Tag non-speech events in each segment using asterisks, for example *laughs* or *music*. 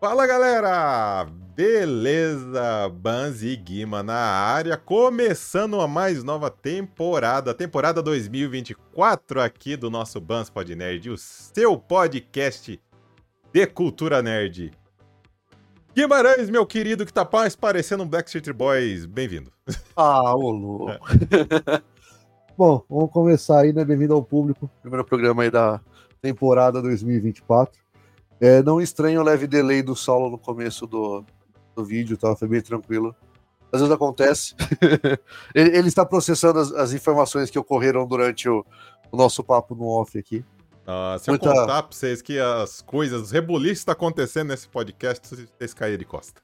Fala galera! Beleza? Banz e Guima na área, começando a mais nova temporada, temporada 2024 aqui do nosso Bans Pod Nerd, o seu podcast de cultura nerd. Guimarães, meu querido, que tá mais parecendo um Backstreet Boys, bem-vindo. Ah, ô louco. *laughs* Bom, vamos começar aí, né? Bem-vindo ao público. Primeiro programa aí da temporada 2024. É, não estranho o leve delay do Saulo no começo do, do vídeo, tá? Foi bem tranquilo. Às vezes acontece. *laughs* ele, ele, está processando as, as, informações que ocorreram durante o, o, nosso papo no off aqui. Ah, se Muita... eu contar pra vocês que as coisas, os rebuliços estão acontecendo nesse podcast, vocês caírem de costa.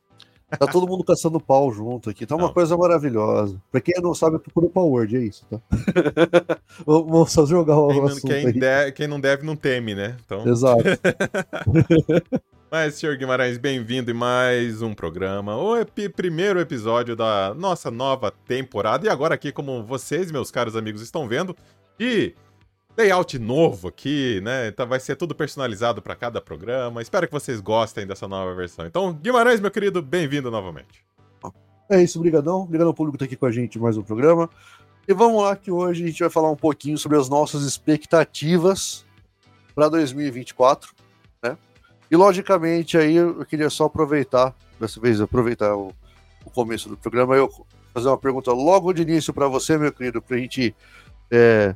Tá todo mundo caçando pau junto aqui. Tá uma não. coisa maravilhosa. Pra quem não sabe, procura o Power Word, é isso, tá? *laughs* Vamos só jogar o quem, assunto quem, de, quem, não deve, não teme, né? Então... Exato. *laughs* Mas, senhor Guimarães, bem-vindo em mais um programa. O ep primeiro episódio da nossa nova temporada. E agora aqui, como vocês, meus caros amigos, estão vendo, de layout novo aqui, né? Então vai ser tudo personalizado para cada programa. Espero que vocês gostem dessa nova versão. Então, Guimarães, meu querido, bem-vindo novamente. É isso, brigadão. Obrigado ao público que tá aqui com a gente mais um programa. E vamos lá que hoje a gente vai falar um pouquinho sobre as nossas expectativas para 2024, né? E logicamente aí eu queria só aproveitar, dessa vez aproveitar o, o começo do programa, eu fazer uma pergunta logo de início para você, meu querido, para a gente é,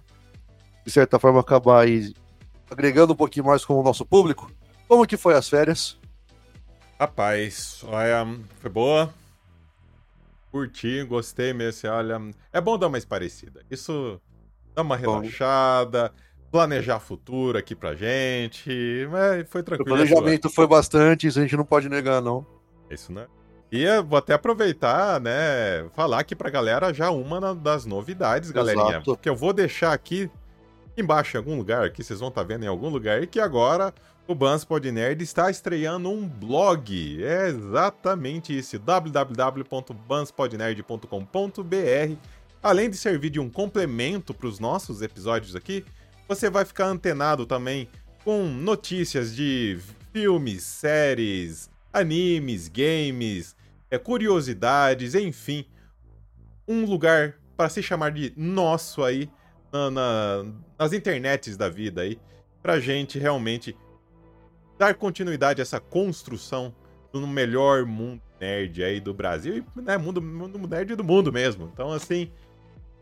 de certa forma, acabar aí agregando um pouquinho mais com o nosso público. Como que foi as férias? Rapaz, olha, foi boa. Curti, gostei mesmo. Olha, é bom dar uma parecida. Isso dá uma relaxada, planejar futuro aqui pra gente. Mas foi tranquilo. O planejamento foi bastante, isso a gente não pode negar, não. Isso, né? E eu vou até aproveitar, né, falar aqui pra galera já uma das novidades, galerinha. Exato. Que eu vou deixar aqui embaixo em algum lugar, que vocês vão estar tá vendo em algum lugar, e que agora o Bans Pod Nerd está estreando um blog. É exatamente isso, www.banspodnerd.com.br. Além de servir de um complemento para os nossos episódios aqui, você vai ficar antenado também com notícias de filmes, séries, animes, games, é, curiosidades, enfim, um lugar para se chamar de nosso aí na, na, nas internets da vida aí, pra gente realmente dar continuidade a essa construção do melhor mundo nerd aí do Brasil e né, mundo, mundo nerd do mundo mesmo. Então, assim,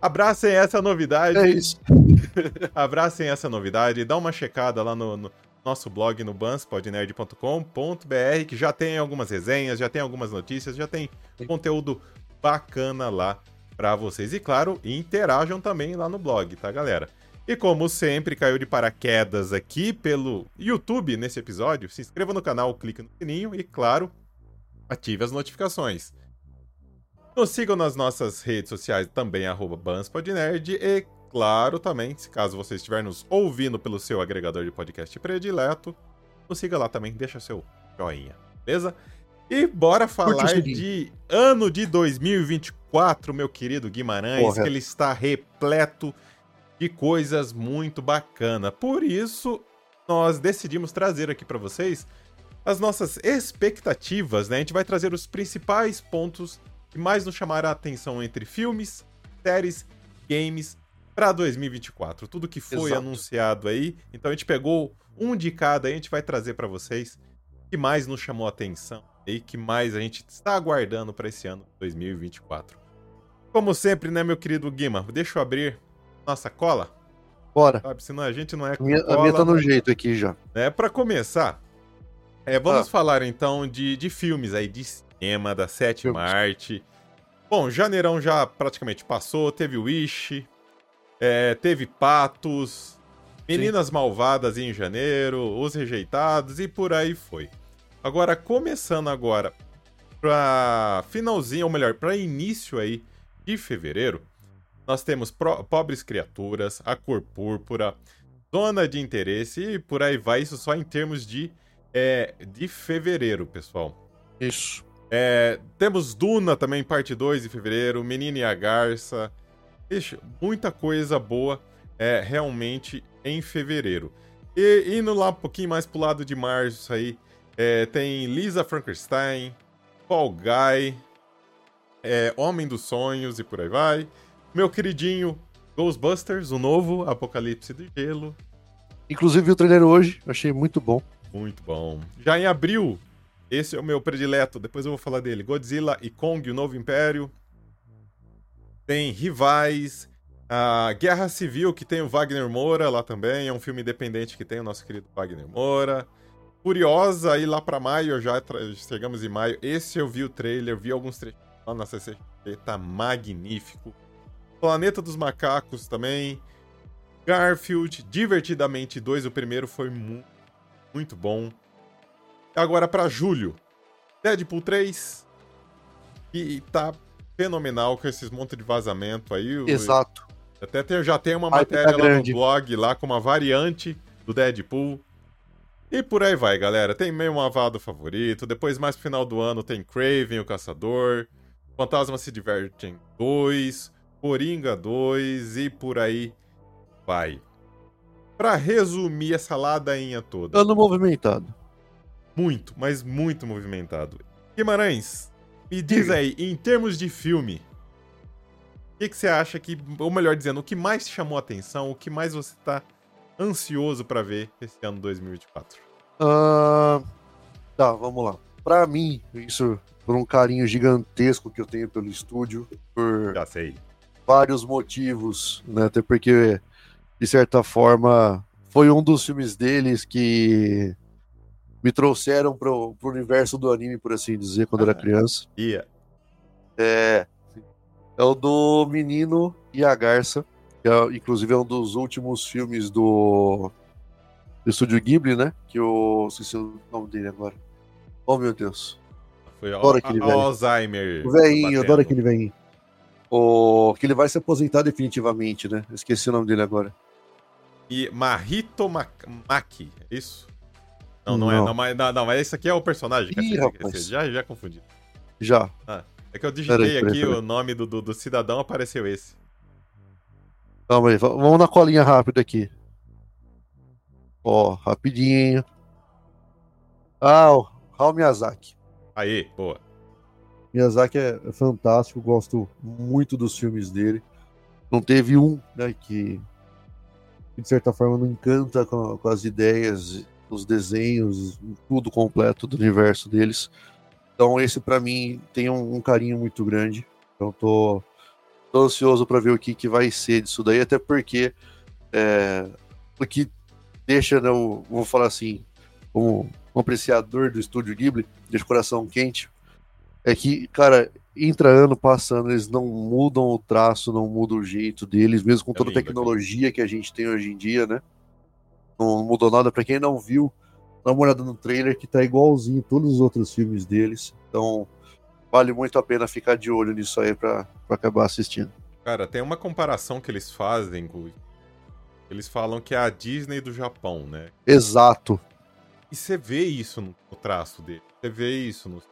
abracem essa novidade. É isso. *laughs* abracem essa novidade, dá uma checada lá no, no nosso blog no banspodnerd.com.br, que já tem algumas resenhas, já tem algumas notícias, já tem conteúdo bacana lá para vocês. E claro, interajam também lá no blog, tá, galera? E como sempre, caiu de paraquedas aqui pelo YouTube nesse episódio, se inscreva no canal, clique no sininho e, claro, ative as notificações. Nos sigam nas nossas redes sociais também, Banspodnerd e, claro, também, se caso você estiver nos ouvindo pelo seu agregador de podcast predileto, nos siga lá também, deixa seu joinha, beleza? E bora falar de ano de 2024, meu querido Guimarães, Porra. que ele está repleto de coisas muito bacanas. Por isso, nós decidimos trazer aqui para vocês as nossas expectativas, né? A gente vai trazer os principais pontos que mais nos chamaram a atenção entre filmes, séries, games para 2024. Tudo que foi Exato. anunciado aí. Então a gente pegou um de cada, aí a gente vai trazer para vocês o que mais nos chamou a atenção e que mais a gente está aguardando para esse ano 2024. Como sempre, né, meu querido Guima? Deixa eu abrir nossa cola. Bora. Sabe, senão a gente não é com minha, cola. A minha tá no jeito aqui já. É, para começar, é, vamos ah. falar então de, de filmes aí, de cinema, da sétima filmes. arte. Bom, janeirão já praticamente passou, teve Wish, é, teve Patos, Meninas Sim. Malvadas em janeiro, Os Rejeitados e por aí foi. Agora, começando agora para finalzinho, ou melhor, para início aí de fevereiro, nós temos Pro Pobres Criaturas, A Cor Púrpura, Zona de Interesse e por aí vai, isso só em termos de, é, de fevereiro, pessoal. Isso. É, temos Duna também, parte 2 de fevereiro, Menina e a Garça. Ixi, muita coisa boa é, realmente em fevereiro. E indo lá um pouquinho mais pro lado de março aí, É, tem Lisa Frankenstein, Fall Guy, é, Homem dos Sonhos e por aí vai. Meu queridinho Ghostbusters, o novo Apocalipse do Gelo. Inclusive vi o trailer hoje, achei muito bom. Muito bom. Já em abril, esse é o meu predileto, depois eu vou falar dele. Godzilla e Kong, o Novo Império. Tem Rivais, a Guerra Civil, que tem o Wagner Moura lá também. É um filme independente que tem o nosso querido Wagner Moura. Furiosa, aí lá pra maio, já chegamos em maio. Esse eu vi o trailer, vi alguns trechos lá na CCXP, tá magnífico. Planeta dos Macacos também. Garfield, Divertidamente 2, o primeiro foi mu muito bom. Agora para julho, Deadpool 3, e tá fenomenal com esses monte de vazamento aí. Exato. Até tem, já tem uma matéria tá lá no blog, lá com uma variante do Deadpool. E por aí vai, galera. Tem meio Mavado favorito. Depois, mais pro final do ano, tem Craven, o Caçador. Fantasma se Divertem 2. Coringa 2. E por aí vai. Pra resumir essa ladainha toda. Ano movimentado. Muito, mas muito movimentado. Guimarães, me diz aí, em termos de filme, o que, que, você acha que, ou melhor dizendo, o que mais te chamou a atenção, o que mais você tá ansioso para ver esse ano 2024? Uh, tá, vamos lá. Para mim, isso por um carinho gigantesco que eu tenho pelo estúdio, por Já sei. vários motivos, né? Até porque, de certa forma, foi um dos filmes deles que me trouxeram pro, pro universo do anime, por assim dizer, quando ah, era criança. Yeah. É, é o do Menino e a Garça, que é, inclusive é um dos últimos filmes do, do Estúdio Ghibli, né? Que eu esqueci o nome dele agora. Oh, meu Deus. Foi adoro aquele velho. Alzheimer. O velhinho, adoro aquele velhinho. O, que ele vai se aposentar definitivamente, né? Esqueci o nome dele agora. E Mahito Maki, é isso? Não, não, não. é. Não, mas, não, não, mas esse aqui é o personagem. Ih, rapaz. Já, já confundi. Já. Ah. É que eu digitei aqui o nome do, do, do, cidadão, apareceu esse. Calma aí, vamos na colinha rápida aqui. Ó, rapidinho. Ah, o Hao Miyazaki. Aí, boa. Miyazaki é, é fantástico, gosto muito dos filmes dele. Não teve um, né, que, que de certa forma não encanta com, com as ideias, os desenhos, tudo completo do universo deles. Então esse para mim tem um, um, carinho muito grande. Então tô, tô ansioso para ver o que, que vai ser disso daí, até porque é, o que deixa, né, eu vou falar assim, como um apreciador do estúdio Ghibli, de coração quente, é que, cara, entra ano passando, eles não mudam o traço, não mudam o jeito deles, mesmo com é toda a tecnologia que a gente tem hoje em dia, né? Não mudou nada. Para quem não viu, Dá uma olhada no trailer que tá igualzinho todos os outros filmes deles. Então, vale muito a pena ficar de olho nisso aí pra, pra acabar assistindo. Cara, tem uma comparação que eles fazem com. Eles falam que é a Disney do Japão, né? Exato. E você vê isso no, traço dele. Você vê isso no.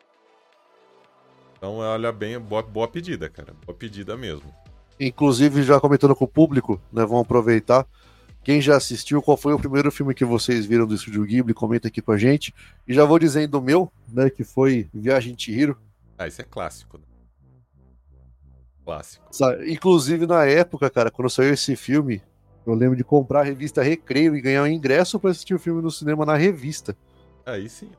Então, olha bem, boa, boa pedida, cara. Boa pedida mesmo. Inclusive, já comentando com o público, né? Vamos aproveitar. Quem já assistiu, qual foi o primeiro filme que vocês viram do Estúdio Ghibli? Comenta aqui com a gente. E já vou dizendo o meu, né, que foi Viagem de Chihiro. Ah, isso é clássico. Né? Clássico. Inclusive, na época, cara, quando saiu esse filme, eu lembro de comprar a revista Recreio e ganhar um ingresso para assistir o filme no cinema na revista. Aí sim.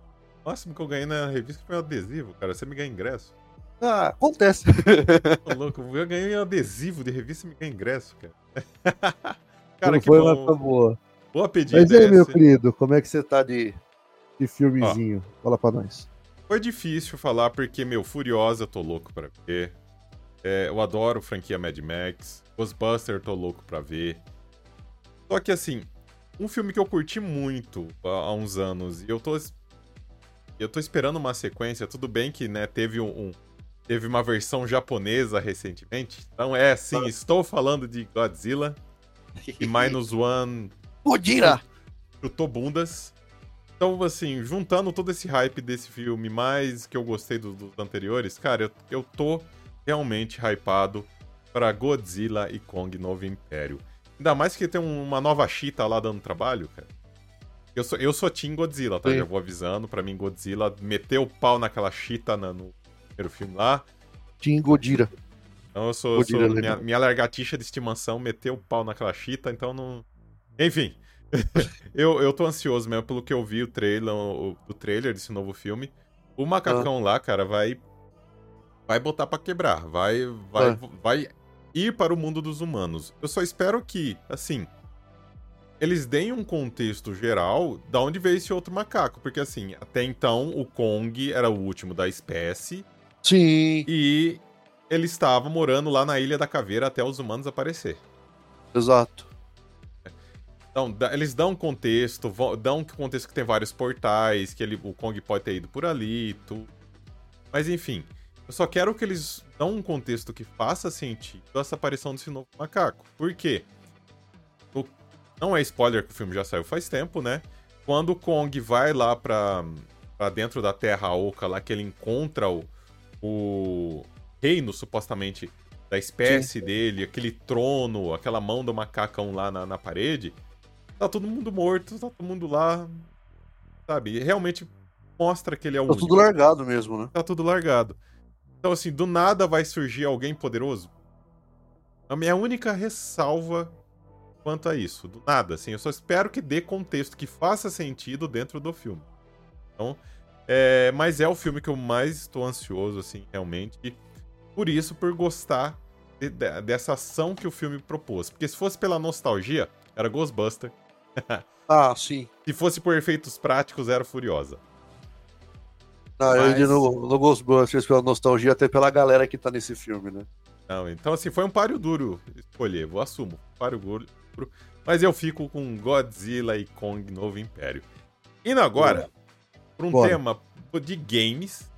O máximo que eu ganhei na revista foi um adesivo, cara. Você me ganha ingresso. Ah, acontece. *laughs* Tô louco, eu ganhei um adesivo de revista e me ganha ingresso, cara. *laughs* Cara, não que foi, bom. mas boa. Boa pedida. Mas aí, meu querido, como é que você tá de, de filmezinho? Ó, Fala pra nós. Foi difícil falar porque, meu, Furiosa eu tô louco pra ver. É, eu adoro franquia Mad Max. Ghostbuster tô louco pra ver. Só que, assim, um filme que eu curti muito há uns anos e eu tô. Eu tô esperando uma sequência. Tudo bem que, né, teve um, um teve uma versão japonesa recentemente. Então é sim, ah. estou falando de Godzilla e Minus *laughs* One. Godira! Chutou bundas. Então, assim, juntando todo esse hype desse filme, mais que eu gostei dos, dos anteriores, cara, eu, eu tô realmente hypado para Godzilla e Kong Novo Império. Ainda mais que tem uma nova Cheetah lá dando trabalho, cara. Eu sou, eu sou Team Godzilla, tá? Sim. Já vou avisando. Pra mim, Godzilla meteu o pau naquela chita na- no primeiro filme lá. Team Godira. Então eu sou, eu Godzilla sou minha, minha largatixa de estimação meteu o pau naquela chita, então não. Enfim. *laughs* eu, eu tô ansioso mesmo pelo que eu vi o trailer, o, o trailer desse novo filme. O Ah. macacão lá, cara, vai. Vai botar pra quebrar. Vai, vai, É. vai ir para o mundo dos humanos. Eu só espero que, assim. Eles deem um contexto geral da onde veio esse outro macaco. Porque, assim, até então o Kong era o último da espécie. Sim, E ele estava morando lá na Ilha da Caveira até os humanos aparecer. exato. Então, eles dão contexto, dão contexto que tem vários portais, que ele, o Kong pode ter ido por ali, tudo. Mas enfim, eu só quero que eles dão um contexto que faça sentido essa aparição desse novo macaco. Por quê? O- não é spoiler que o filme já saiu faz tempo, né? Quando o Kong vai lá pra, pra dentro da Terra Oca, lá que ele encontra o, o reino, supostamente, da espécie dele, aquele trono, aquela mão do macacão lá na, na parede, tá todo mundo morto, tá todo mundo lá, sabe? Realmente mostra que ele é o Tá único. tudo largado mesmo, né? Tá tudo largado. Então, assim, do nada vai surgir alguém poderoso? A minha única ressalva quanto a isso. Do nada, assim. Eu só espero que dê contexto, que faça sentido dentro do filme. Então, é, mas é o filme que eu mais estou ansioso, assim, realmente. Por isso, por gostar de- de- dessa ação que o filme propôs. Porque se fosse pela nostalgia, era Ghostbuster. *laughs* Ah, sim. Se fosse por efeitos práticos, era Furiosa. Ah, eu Mas- iria no, no Ghostbusters pela nostalgia, até pela galera que tá nesse filme, né? Não, então assim, foi um páreo duro escolher, vou assumo. Páreo duro. Mas eu fico com Godzilla e Kong Novo Império. Indo agora para um Bora. tema de games.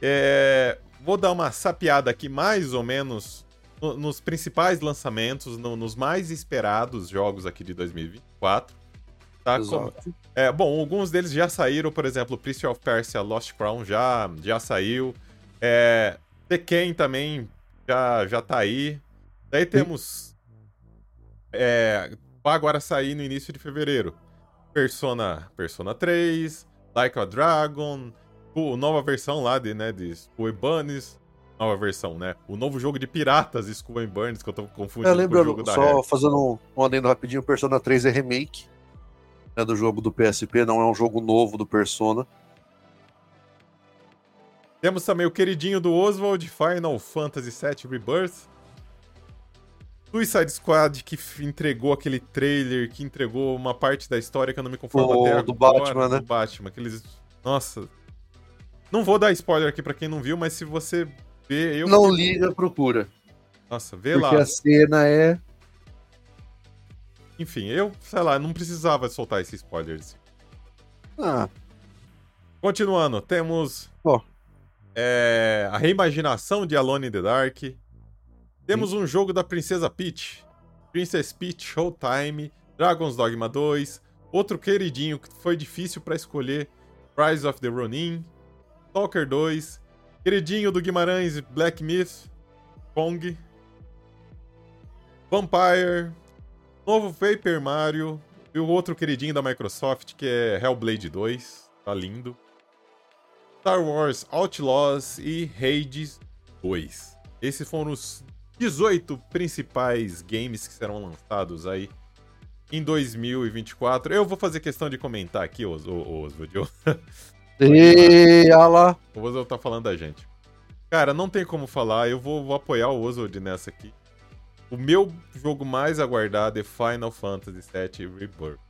É, vou dar uma sapiada aqui mais ou menos no- nos principais lançamentos, no- nos mais esperados jogos aqui de 2024. Tá? Como- é, bom, alguns deles já saíram, por exemplo, Prince of Persia Lost Crown já, já saiu. É, Tekken também já, já tá aí. Daí temos. É, vai agora sair no início de fevereiro. Persona, Persona 3, Like a Dragon, o, nova versão lá de, né, de. Nova versão, né? O novo jogo de piratas Skull and Bunnies, que eu tô confundindo É, com o jogo da só fazendo um, um adendo rapidinho, Persona 3 é remake né, do jogo do PSP, não é um jogo novo do Persona. Temos também o queridinho do Oswald, Final Fantasy VII Rebirth. Suicide Squad, que entregou aquele trailer, que entregou uma parte da história que eu não me conformo O- até do agora. Batman, né? Do Batman, aqueles... Nossa. Não vou dar spoiler aqui pra quem não viu, mas se você ver... Eu... Não liga, procura. Nossa, vê porque lá. a cena é. Enfim, eu, sei lá, não precisava soltar esse spoiler. assim. Ah, Continuando, temos Ó. é, a reimaginação de Alone in the Dark. Temos um jogo da Princesa Peach, Princess Peach Showtime, Dragon's Dogma 2, outro queridinho que foi difícil pra escolher, Rise of the Ronin, Stalker 2, queridinho do Guimarães, Black Myth, Pong, Vampire, novo Paper Mario e o outro queridinho da Microsoft que é Hellblade 2, tá lindo. Star Wars Outlaws e Hades 2. Esses foram os 18 principais games que serão lançados aí em 2024. Eu vou fazer questão de comentar aqui, Os- o Oswald. *laughs* E lá. O Oswald tá falando da gente. Cara, não tem como falar, eu vou, vou apoiar o Oswald nessa aqui. O meu jogo mais aguardado é Final Fantasy VII Rebirth.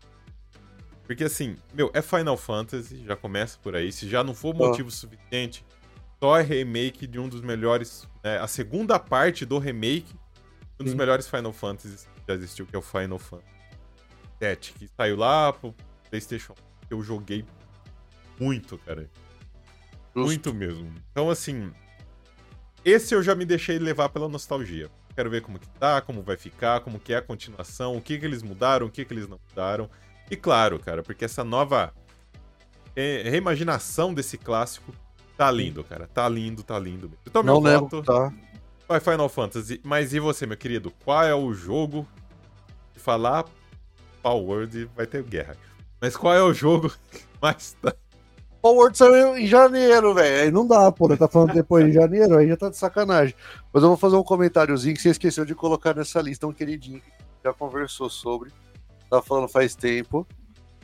Porque assim, meu, é Final Fantasy, já começa por aí. Se já não for motivo suficiente, só é remake de um dos melhores. né, a segunda parte do remake um dos Sim. melhores Final Fantasies que já existiu, que é o Final Fantasy VII, que saiu lá pro PlayStation. Eu joguei muito, cara. Muito mesmo. Então, assim. Esse eu já me deixei levar pela nostalgia. Quero ver como que tá, como vai ficar, como que é a continuação, o que que eles mudaram, o que que eles não mudaram. E claro, cara, porque essa nova é, reimaginação desse clássico tá lindo, cara. Tá lindo, tá lindo. Então, meu Não lembro, voto tá? vai Final Fantasy. Mas e você, meu querido? Qual é o jogo? Se falar Power Word, vai ter guerra. Mas qual é o jogo *laughs* mais tá? Power saiu em janeiro, velho. Aí não dá, pô. Tá falando depois de janeiro, aí já tá de sacanagem. Mas eu vou fazer um comentáriozinho que você esqueceu de colocar nessa lista, um queridinho que já conversou sobre. Tava falando faz tempo.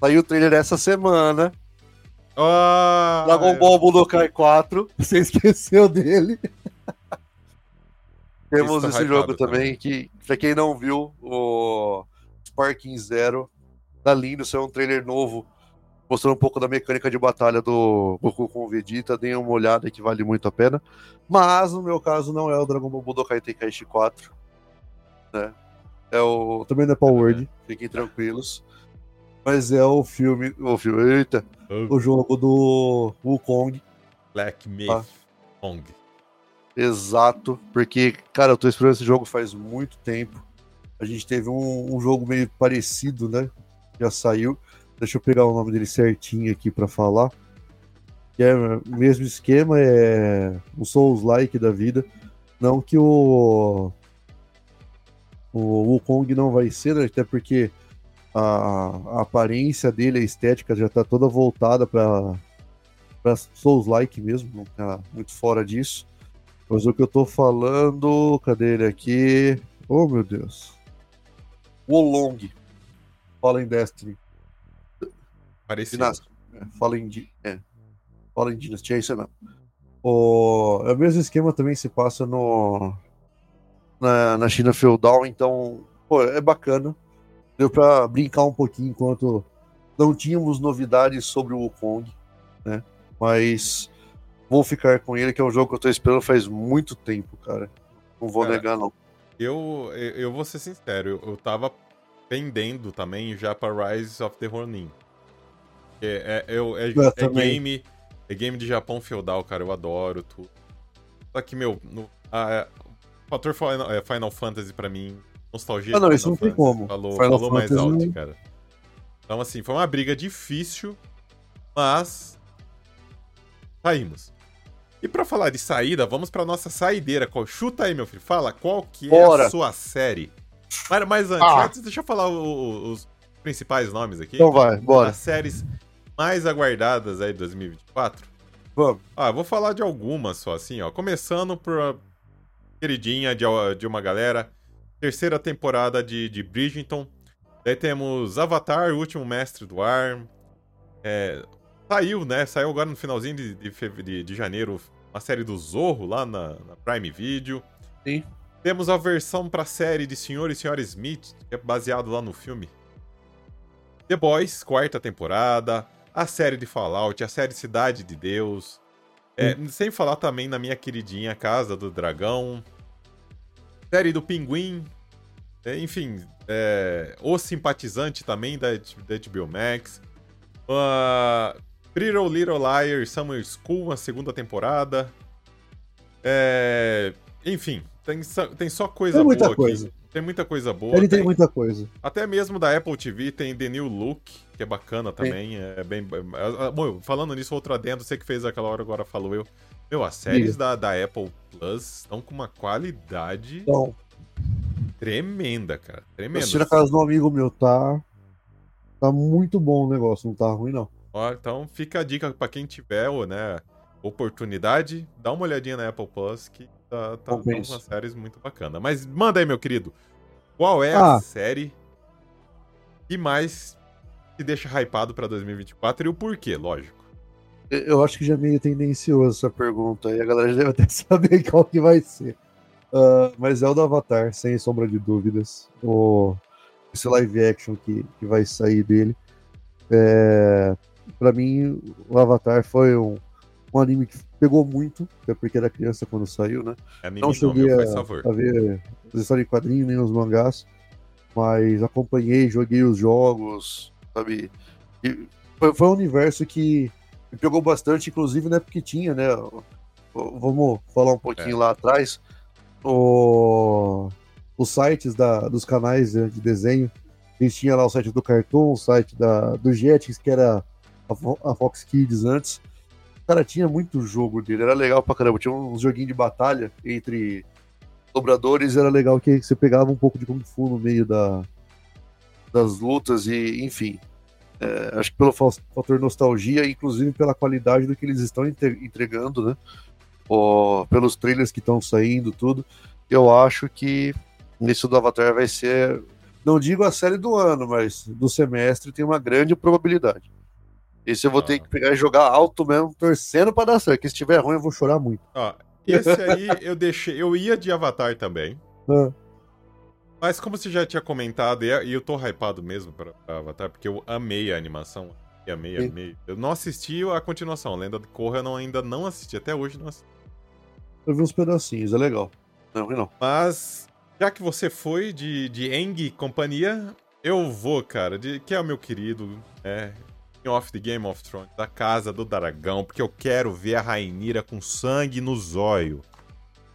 Saiu o trailer essa semana. Ah, Dragon Ball Budokai 4. *laughs* Você esqueceu dele. Temos Esse tá esse jogo hypado também, que, pra quem não viu, o Sparking Zero tá lindo, saiu um trailer novo, mostrando um pouco da mecânica de batalha do Goku com o Vegeta, deem uma olhada que vale muito a pena. Mas, no meu caso, não é o Dragon Ball Budokai Tenkaichi 4, né? É o... Também não é Power Word, fiquem tranquilos. Mas é o filme, o filme, eita, o jogo do Wukong, Black Myth Ah. Kong. Exato, porque, cara, eu tô esperando esse jogo faz muito tempo. A gente teve um, um jogo meio parecido, né? Já saiu. Deixa eu pegar o nome dele certinho aqui pra falar. Que é o mesmo esquema, é um Souls-like da vida. Não que o. O Wukong não vai ser, né? Até porque a, a aparência dele, a estética já tá toda voltada pra, pra Souls-like mesmo, não tá muito fora disso. Mas o que eu tô falando, cadê ele aqui? Oh meu Deus. Wolong. Fallen Destiny. Parecido. Dynasty. É, Fallen, Di- é. Fallen Dynasty, é isso mesmo. O, é o mesmo esquema também se passa no na, na China feudal, então, pô, é bacana. Deu pra brincar um pouquinho enquanto não tínhamos novidades sobre o Wukong, né? Mas vou ficar com ele, que é um jogo que eu tô esperando faz muito tempo, cara. Não vou Cara, negar, não. Eu, eu, eu vou ser sincero, eu, eu tava pendendo também já pra Rise of the Ronin. É, é, eu- é, Eu é game, é game de Japão feudal, cara, eu adoro tudo. Só que, meu, no, a- o fator Final, é, Final Fantasy pra mim, nostalgia Ah, não, de isso não Final tem Fantasy, como. Falou, Final falou mais Fantasy alto, não- cara. Então, assim, foi uma briga difícil, mas saímos. E pra falar de saída, vamos pra nossa saideira. Qual- Chuta aí, meu filho. Fala qual que é Bora. a sua série. Mas, mas antes, Ah. antes, deixa eu falar os principais nomes aqui. Então vai, bora. As séries mais aguardadas aí de 2024. Vamos. Ah, vou falar de algumas só, assim, ó. Começando por a queridinha de, de uma galera. Terceira temporada de, de Bridgerton. Daí temos Avatar, o último mestre do ar. É, saiu, né? Saiu agora no finalzinho de, de, de- de janeiro uma série do Zorro lá na, na Prime Video. Sim. Temos a versão pra série de Senhor e Senhora Smith, que é baseado lá no filme. The Boys, quarta temporada. A série de Fallout, a série Cidade de Deus. É, sem falar também na minha queridinha Casa do Dragão. Série do Pinguim. É, enfim, é, O Simpatizante também da, da HBO Max. Uh, Pretty Little Liars Summer School, a segunda temporada. É, enfim, tem, só- tem só coisa Tem muita boa coisa. aqui. Tem muita coisa boa. Ele tem tem- muita coisa. até mesmo da Apple TV tem The New Look, que é bacana também. É bem. é- é- Bom, falando nisso, outro adendo, você que fez aquela hora agora falou eu. Meu, as séries da, da Apple Plus estão com uma qualidade Então, tremenda, cara. Tremenda. assisti na casa um amigo meu, tá. Tá muito bom o negócio, não tá ruim, não. Ó, então fica a dica pra quem tiver, né, oportunidade, dá uma olhadinha na Apple Plus que tá, tá, tá uma séries muito bacana. Mas manda aí, meu querido. Qual é Ah. a série que mais te deixa hypado pra 2024 e o porquê, lógico. Eu- acho que já é meio tendencioso essa pergunta aí, a galera já deve até *laughs* saber qual que vai ser. Ah, mas é o do Avatar, sem sombra de dúvidas. O, esse live action que, que vai sair dele. É, para mim, o Avatar foi um, um anime que pegou muito, até porque era criança quando saiu, né? Anime Não não, cheguei meu, a, a ver as histórias em quadrinhos, nem os mangás, mas acompanhei, joguei os jogos, sabe? E foi, foi um universo que me pegou bastante, inclusive, né? Porque tinha, né? Vamos falar um pouquinho É. lá atrás. O, os sites da, dos canais né, de desenho. A gente tinha lá o site do Cartoon, o site da, do Jetix, que era a, a Fox Kids antes. Cara, tinha muito jogo dele, era legal pra caramba. Tinha uns joguinhos de batalha entre dobradores, era legal que você pegava um pouco de Kung Fu no meio da, das lutas e, enfim. É, acho que pelo fator nostalgia, inclusive pela qualidade do que eles estão entregando, né? Pelos trailers que estão saindo, tudo. Eu acho que nesse do Avatar vai ser, não digo a série do ano, mas do semestre tem uma grande probabilidade. Esse eu vou ah. ter que pegar e jogar alto mesmo, torcendo para dar certo. Que se estiver ruim, eu vou chorar muito. Ah, esse aí eu deixei. Eu ia de Avatar também. Ah. Mas como você já tinha comentado, e eu tô hypado mesmo pra, pra Avatar, porque eu amei a animação. Amei, Sim. amei. Eu não assisti a continuação, Lenda de Korra eu não, ainda não assisti, até hoje não assisti. Eu vi uns pedacinhos, é legal. Não, não. Mas, já que você foi de, de Eng e companhia, eu vou, cara, de, que é o meu querido, é, of the Game of Thrones, da Casa do Dragão, porque eu quero ver a Rainira com sangue no zóio.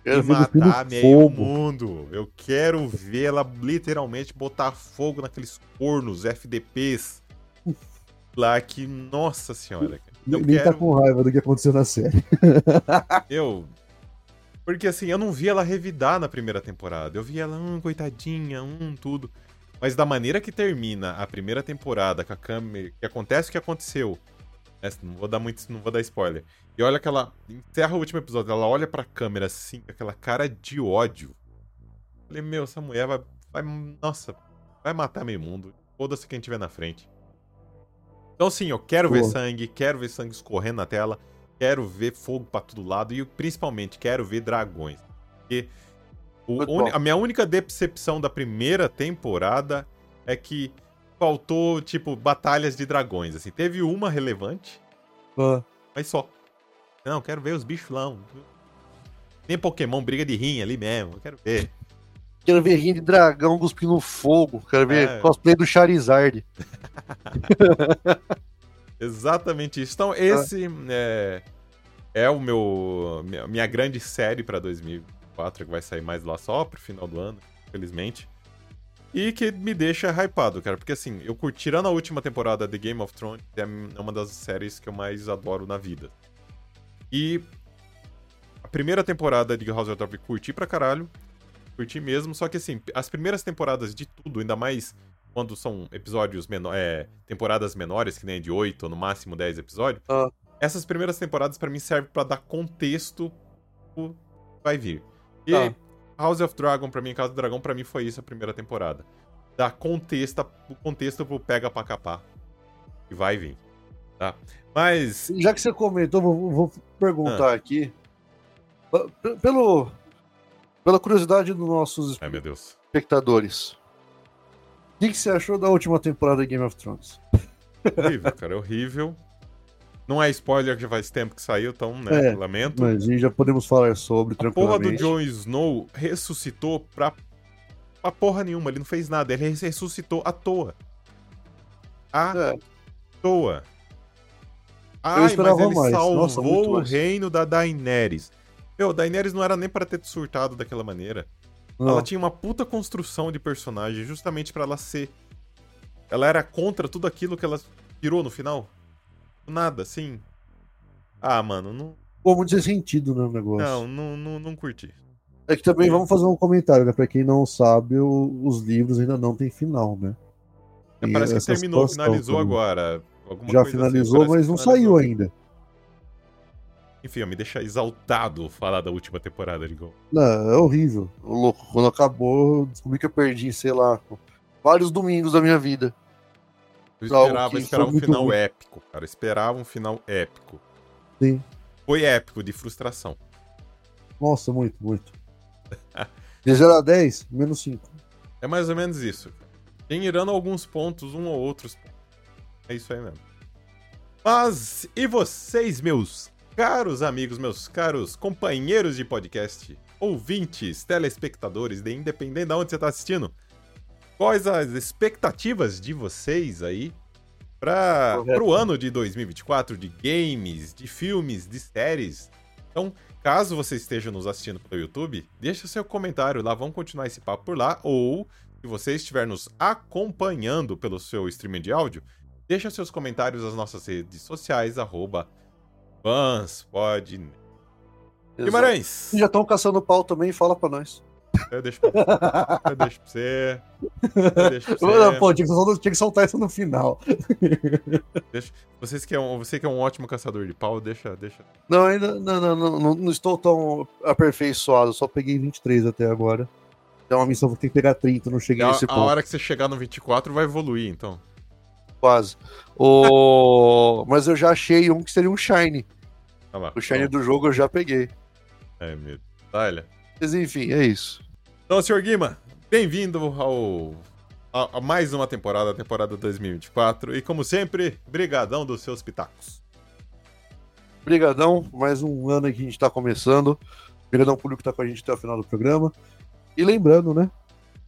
Quero e matar meio mundo. Eu quero vê-la literalmente botar fogo naqueles cornos FDPs lá que, nossa senhora. Eu Nem tá quero... tá com raiva do que aconteceu na série. *laughs* eu. Porque assim, eu não vi ela revidar na primeira temporada. Eu vi ela, hum, coitadinha, hum, tudo. Mas da maneira que termina a primeira temporada, com a câmera. que acontece o que aconteceu. Né, não vou dar muito. não vou dar spoiler. E olha que ela encerra o último episódio, ela olha pra câmera assim, com aquela cara de ódio. Falei, meu, essa mulher vai. vai nossa, vai matar meio mundo. Foda-se quem tiver na frente. Então, sim, eu quero Pô. ver sangue, quero ver sangue escorrendo na tela, quero ver fogo para todo lado e principalmente quero ver dragões. Porque a minha única decepção da primeira temporada é que faltou, tipo, batalhas de dragões. Assim, teve uma relevante, mas só. Não, quero ver os bichos lá. Nem Pokémon, briga de rim ali mesmo. Quero ver. Quero ver rim de dragão cuspindo fogo. Quero ver é. cosplay do Charizard. *laughs* Exatamente isso. Então, esse é, é o meu minha, grande série para 2004, que vai sair mais lá só pro final do ano, infelizmente. E que me deixa hypado, cara, porque assim, eu curti, tirando a última temporada de Game of Thrones, é uma das séries que eu mais adoro na vida. E a primeira temporada de House of Dragon curti pra caralho. Curti mesmo, só que assim, as primeiras temporadas de tudo, ainda mais quando são episódios menores, é, temporadas menores, que nem de 8 ou no máximo 10 episódios, ah. essas primeiras temporadas para mim servem para dar contexto pro vai vir. E ah. House of Dragon, pra mim, Casa do Dragão, pra mim foi isso a primeira temporada. Dar contexto, o contexto pro pega pra capar. E vai vir. Tá? Mas. Já que você comentou, vou, vou perguntar ah. aqui. Pelo, pela curiosidade dos nossos Ai, espectadores. O que, que você achou da última temporada de Game of Thrones? Horrível, cara, horrível. Não é spoiler que já faz tempo que saiu, então, né? É, Lamento. Mas já podemos falar sobre a porra do Jon Snow ressuscitou pra, pra porra nenhuma. Ele não fez nada. Ele ressuscitou à toa. À é. toa. Ai, mas ele mais. salvou Nossa, o mais. reino da Daenerys. Meu, Daenerys não era nem para ter surtado daquela maneira. Não. Ela tinha uma puta construção de personagem justamente para ela ser. Ela era contra tudo aquilo que ela tirou no final. Nada, assim. Ah, mano, não. Pô, muito sem sentido no né, negócio. Não, não, não, não curti. É que também vamos fazer um comentário, né? Pra quem não sabe, o, os livros ainda não tem final, né? É, parece que terminou, finalizou também. agora. Já assim, finalizou, assim, mas não saiu ainda. Enfim, me deixa exaltado falar da última temporada de Gol. Não, é horrível. O louco, quando acabou, descobri que eu perdi, sei lá, vários domingos da minha vida. Eu esperava, esperava um final ruim. épico, cara. Eu esperava um final épico. Sim. Foi épico, de frustração. Nossa, muito, muito. *laughs* de 0 a 10, menos 5. É mais ou menos isso. Tem irando alguns pontos, um ou outros. É isso aí mesmo. Mas, e vocês, meus caros amigos, meus caros companheiros de podcast, ouvintes, telespectadores, de independente de onde você está assistindo? Quais as expectativas de vocês aí para o ano de 2024 de games, de filmes, de séries? Então, caso você esteja nos assistindo pelo YouTube, deixa seu comentário lá, vamos continuar esse papo por lá. Ou, se você estiver nos acompanhando pelo seu streaming de áudio, deixa seus comentários nas nossas redes sociais, arroba Guimarães. Já estão caçando pau também, fala pra nós. Eu deixo pra você. Eu deixo pra você. Eu deixo pra *laughs* você. Pô, tinha que, soltar, tinha que soltar isso no final. *laughs* Deixa, vocês que é um, você que é um ótimo caçador de pau, deixa, deixa. Não, ainda não, não, não, não, não estou tão aperfeiçoado, só peguei 23 até agora. É uma missão que tem que pegar 30, não cheguei a, nesse a ponto. hora que você chegar no 24 vai evoluir, então. Quase. O... *laughs* Mas eu já achei um que seria um Shine. Olha lá. O Shine do jogo eu já peguei. É mesmo. Olha. Mas enfim, é isso. Então, senhor Guima, bem-vindo ao a, a mais uma temporada, a temporada 2024. E como sempre, brigadão dos seus pitacos. Brigadão, mais um ano que a gente tá começando. Brigadão público que tá com a gente até o final do programa. E lembrando, né?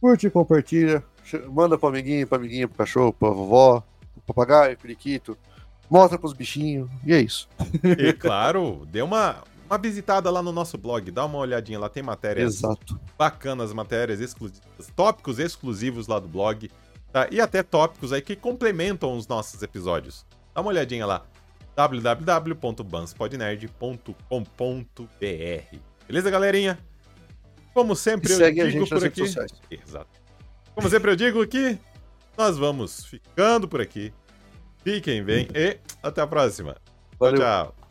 Curte, compartilha, manda pro amiguinho, pra amiguinha, pro cachorro, pra vovó, pro papagaio, periquito. Mostra pros bichinhos. E é isso. E claro, dê uma, uma visitada lá no nosso blog, dá uma olhadinha lá, tem matérias Exato. bacanas, matérias exclusivas, tópicos exclusivos lá do blog, tá? E até tópicos aí que complementam os nossos episódios. Dá uma olhadinha lá, www.banspodnerd.com.br. Beleza, galerinha? Como sempre E eu digo por aqui. Exato. Como sempre eu digo que nós vamos ficando por aqui. Fiquem bem e até a próxima. Valeu. Tchau, tchau.